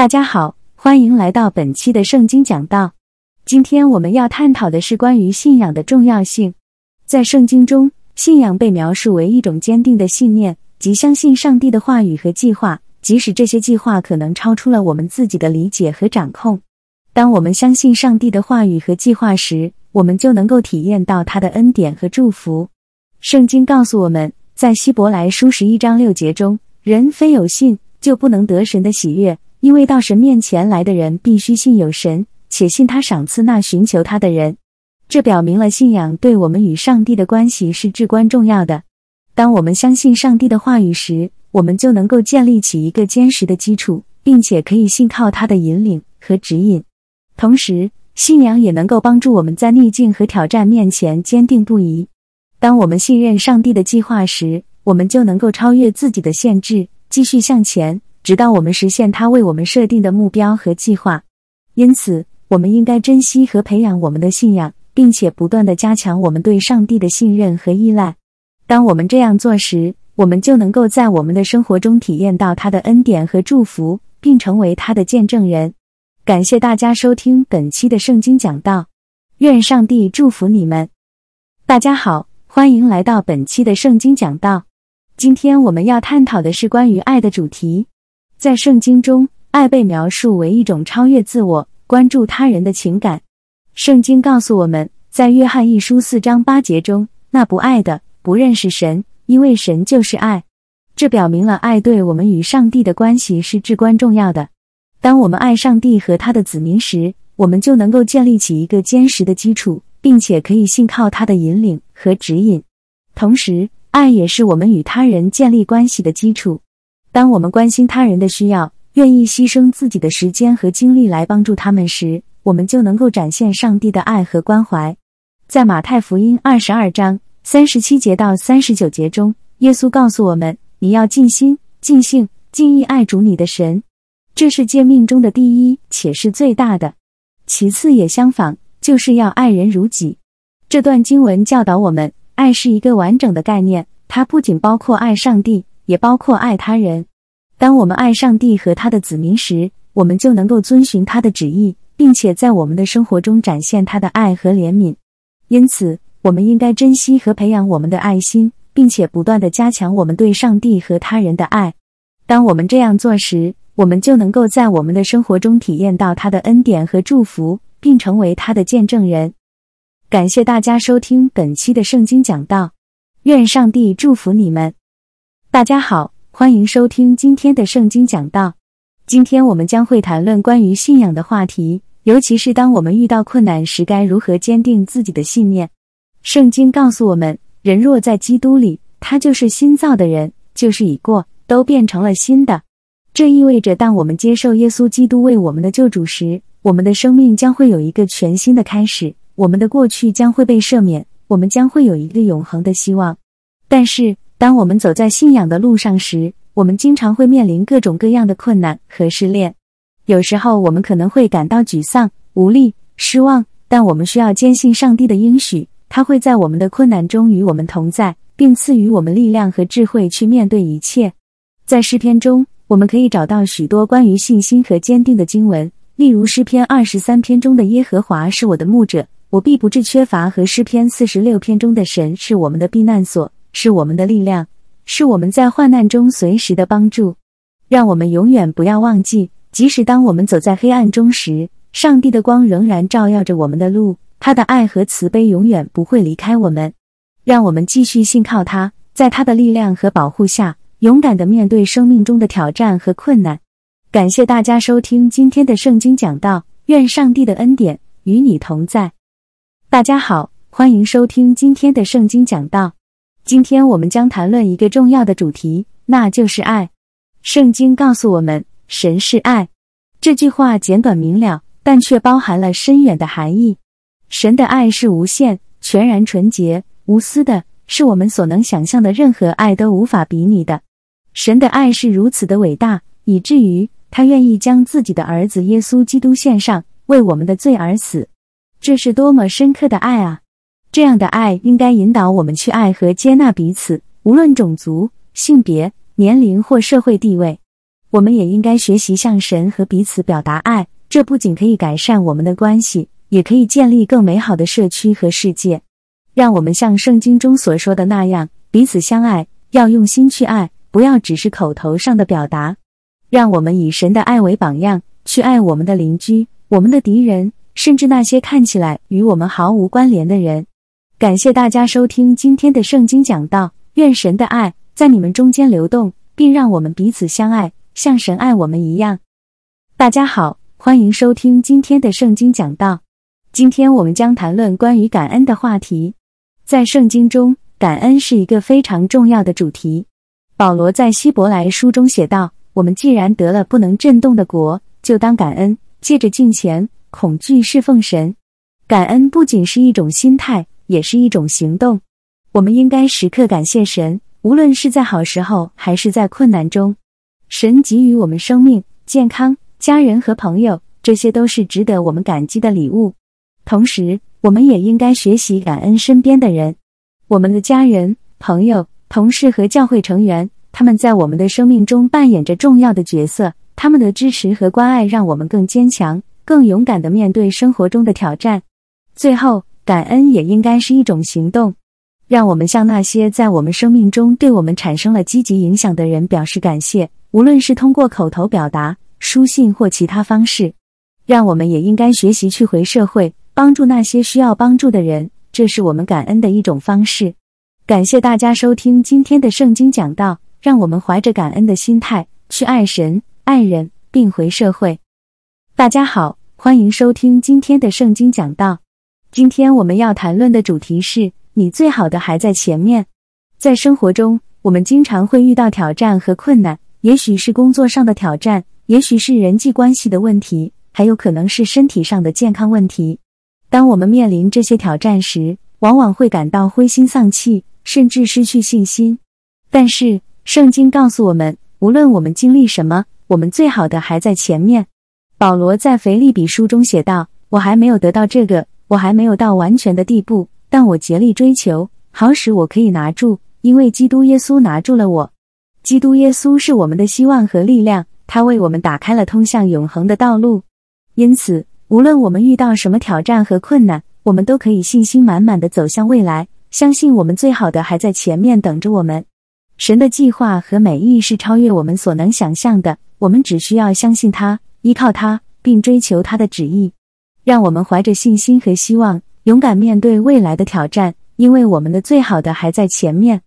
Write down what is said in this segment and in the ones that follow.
大家好，欢迎来到本期的圣经讲道。今天我们要探讨的是关于信仰的重要性。在圣经中，信仰被描述为一种坚定的信念，即相信上帝的话语和计划，即使这些计划可能超出了我们自己的理解和掌控。当我们相信上帝的话语和计划时，我们就能够体验到他的恩典和祝福。圣经告诉我们，在希伯来书十一章六节中，人非有信就不能得神的喜悦。因为到神面前来的人必须信有神，且信他赏赐那寻求他的人。这表明了信仰对我们与上帝的关系是至关重要的。当我们相信上帝的话语时，我们就能够建立起一个坚实的基础，并且可以信靠他的引领和指引。同时，信仰也能够帮助我们在逆境和挑战面前坚定不移。当我们信任上帝的计划时，我们就能够超越自己的限制，继续向前。直到我们实现他为我们设定的目标和计划，因此我们应该珍惜和培养我们的信仰，并且不断的加强我们对上帝的信任和依赖。当我们这样做时，我们就能够在我们的生活中体验到他的恩典和祝福，并成为他的见证人。感谢大家收听本期的圣经讲道，愿上帝祝福你们。大家好，欢迎来到本期的圣经讲道。今天我们要探讨的是关于爱的主题。在圣经中，爱被描述为一种超越自我、关注他人的情感。圣经告诉我们，在约翰一书四章八节中，那不爱的不认识神，因为神就是爱。这表明了爱对我们与上帝的关系是至关重要的。当我们爱上帝和他的子民时，我们就能够建立起一个坚实的基础，并且可以信靠他的引领和指引。同时，爱也是我们与他人建立关系的基础。当我们关心他人的需要，愿意牺牲自己的时间和精力来帮助他们时，我们就能够展现上帝的爱和关怀。在马太福音二十二章三十七节到三十九节中，耶稣告诉我们：“你要尽心、尽性、尽意爱主你的神，这是诫命中的第一，且是最大的。其次也相仿，就是要爱人如己。”这段经文教导我们，爱是一个完整的概念，它不仅包括爱上帝。也包括爱他人。当我们爱上帝和他的子民时，我们就能够遵循他的旨意，并且在我们的生活中展现他的爱和怜悯。因此，我们应该珍惜和培养我们的爱心，并且不断的加强我们对上帝和他人的爱。当我们这样做时，我们就能够在我们的生活中体验到他的恩典和祝福，并成为他的见证人。感谢大家收听本期的圣经讲道，愿上帝祝福你们。大家好，欢迎收听今天的圣经讲道。今天我们将会谈论关于信仰的话题，尤其是当我们遇到困难时，该如何坚定自己的信念。圣经告诉我们，人若在基督里，他就是新造的人，就是已过，都变成了新的。这意味着，当我们接受耶稣基督为我们的救主时，我们的生命将会有一个全新的开始，我们的过去将会被赦免，我们将会有一个永恒的希望。但是，当我们走在信仰的路上时，我们经常会面临各种各样的困难和试炼。有时候，我们可能会感到沮丧、无力、失望，但我们需要坚信上帝的应许，他会在我们的困难中与我们同在，并赐予我们力量和智慧去面对一切。在诗篇中，我们可以找到许多关于信心和坚定的经文，例如诗篇二十三篇中的“耶和华是我的牧者，我必不致缺乏”和诗篇四十六篇中的“神是我们的避难所”。是我们的力量，是我们在患难中随时的帮助。让我们永远不要忘记，即使当我们走在黑暗中时，上帝的光仍然照耀着我们的路，他的爱和慈悲永远不会离开我们。让我们继续信靠他，在他的力量和保护下，勇敢的面对生命中的挑战和困难。感谢大家收听今天的圣经讲道，愿上帝的恩典与你同在。大家好，欢迎收听今天的圣经讲道。今天我们将谈论一个重要的主题，那就是爱。圣经告诉我们，神是爱。这句话简短明了，但却包含了深远的含义。神的爱是无限、全然纯洁、无私的，是我们所能想象的任何爱都无法比拟的。神的爱是如此的伟大，以至于他愿意将自己的儿子耶稣基督献上，为我们的罪而死。这是多么深刻的爱啊！这样的爱应该引导我们去爱和接纳彼此，无论种族、性别、年龄或社会地位。我们也应该学习向神和彼此表达爱。这不仅可以改善我们的关系，也可以建立更美好的社区和世界。让我们像圣经中所说的那样，彼此相爱，要用心去爱，不要只是口头上的表达。让我们以神的爱为榜样，去爱我们的邻居、我们的敌人，甚至那些看起来与我们毫无关联的人。感谢大家收听今天的圣经讲道，愿神的爱在你们中间流动，并让我们彼此相爱，像神爱我们一样。大家好。欢迎收听今天的圣经讲道。今天我们将谈论关于感恩的话题。在圣经中，感恩是一个非常重要的主题。保罗在希伯来书中写道：“我们既然得了不能震动的国，就当感恩，借着敬虔、恐惧侍奉神。感恩不仅是一种心态，也是一种行动。我们应该时刻感谢神，无论是在好时候还是在困难中。神给予我们生命、健康。”家人和朋友，这些都是值得我们感激的礼物。同时，我们也应该学习感恩身边的人，我们的家人、朋友、同事和教会成员，他们在我们的生命中扮演着重要的角色。他们的支持和关爱，让我们更坚强、更勇敢的面对生活中的挑战。最后，感恩也应该是一种行动，让我们向那些在我们生命中对我们产生了积极影响的人表示感谢，无论是通过口头表达。书信或其他方式，让我们也应该学习去回社会，帮助那些需要帮助的人。这是我们感恩的一种方式。感谢大家收听今天的圣经讲道，让我们怀着感恩的心态去爱神、爱人，并回社会。大家好，欢迎收听今天的圣经讲道。今天我们要谈论的主题是：你最好的还在前面。在生活中，我们经常会遇到挑战和困难，也许是工作上的挑战。也许是人际关系的问题，还有可能是身体上的健康问题。当我们面临这些挑战时，往往会感到灰心丧气，甚至失去信心。但是，圣经告诉我们，无论我们经历什么，我们最好的还在前面。保罗在腓立比书中写道：“我还没有得到这个，我还没有到完全的地步，但我竭力追求，好使我可以拿住，因为基督耶稣拿住了我。基督耶稣是我们的希望和力量。”他为我们打开了通向永恒的道路，因此，无论我们遇到什么挑战和困难，我们都可以信心满满的走向未来，相信我们最好的还在前面等着我们。神的计划和美意是超越我们所能想象的，我们只需要相信他，依靠他，并追求他的旨意。让我们怀着信心和希望，勇敢面对未来的挑战，因为我们的最好的还在前面。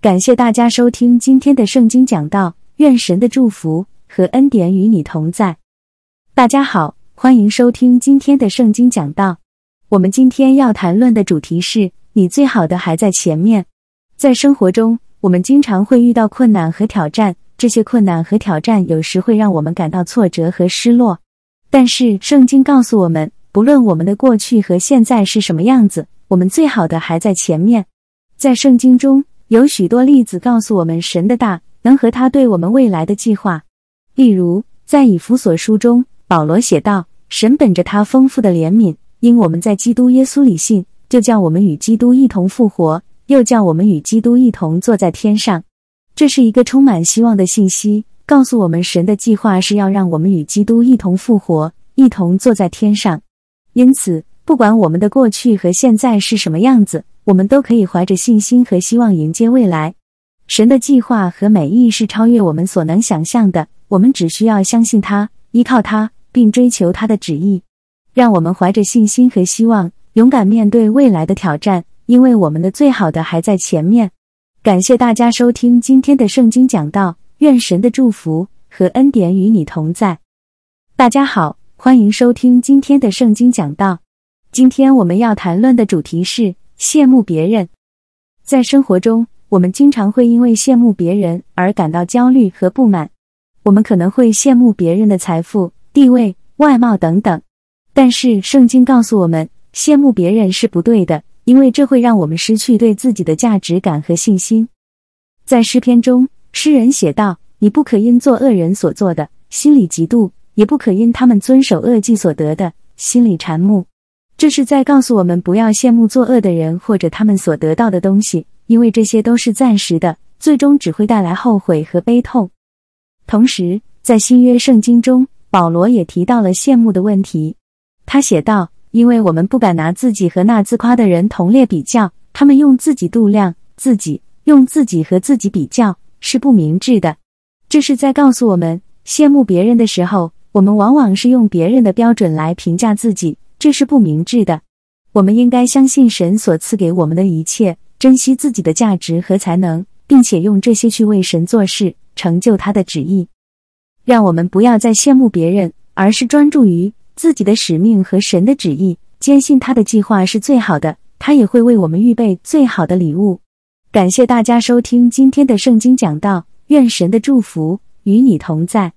感谢大家收听今天的圣经讲道，愿神的祝福。和恩典与你同在。大家好，欢迎收听今天的圣经讲道。我们今天要谈论的主题是：你最好的还在前面。在生活中，我们经常会遇到困难和挑战，这些困难和挑战有时会让我们感到挫折和失落。但是，圣经告诉我们，不论我们的过去和现在是什么样子，我们最好的还在前面。在圣经中有许多例子告诉我们神的大能和他对我们未来的计划。例如，在以弗所书中，保罗写道：“神本着他丰富的怜悯，因我们在基督耶稣里信，就叫我们与基督一同复活，又叫我们与基督一同坐在天上。”这是一个充满希望的信息，告诉我们神的计划是要让我们与基督一同复活，一同坐在天上。因此，不管我们的过去和现在是什么样子，我们都可以怀着信心和希望迎接未来。神的计划和美意是超越我们所能想象的。我们只需要相信他，依靠他，并追求他的旨意。让我们怀着信心和希望，勇敢面对未来的挑战，因为我们的最好的还在前面。感谢大家收听今天的圣经讲道，愿神的祝福和恩典与你同在。大家好，欢迎收听今天的圣经讲道。今天我们要谈论的主题是羡慕别人。在生活中，我们经常会因为羡慕别人而感到焦虑和不满。我们可能会羡慕别人的财富、地位、外貌等等，但是圣经告诉我们，羡慕别人是不对的，因为这会让我们失去对自己的价值感和信心。在诗篇中，诗人写道：“你不可因做恶人所做的，心里嫉妒；也不可因他们遵守恶计所得的，心理馋慕。”这是在告诉我们，不要羡慕作恶的人或者他们所得到的东西，因为这些都是暂时的，最终只会带来后悔和悲痛。同时，在新约圣经中，保罗也提到了羡慕的问题。他写道：“因为我们不敢拿自己和那自夸的人同列比较，他们用自己度量自己，用自己和自己比较，是不明智的。”这是在告诉我们，羡慕别人的时候，我们往往是用别人的标准来评价自己，这是不明智的。我们应该相信神所赐给我们的一切，珍惜自己的价值和才能，并且用这些去为神做事，成就他的旨意。让我们不要再羡慕别人，而是专注于自己的使命和神的旨意，坚信他的计划是最好的，他也会为我们预备最好的礼物。感谢大家收听今天的圣经讲道，愿神的祝福与你同在。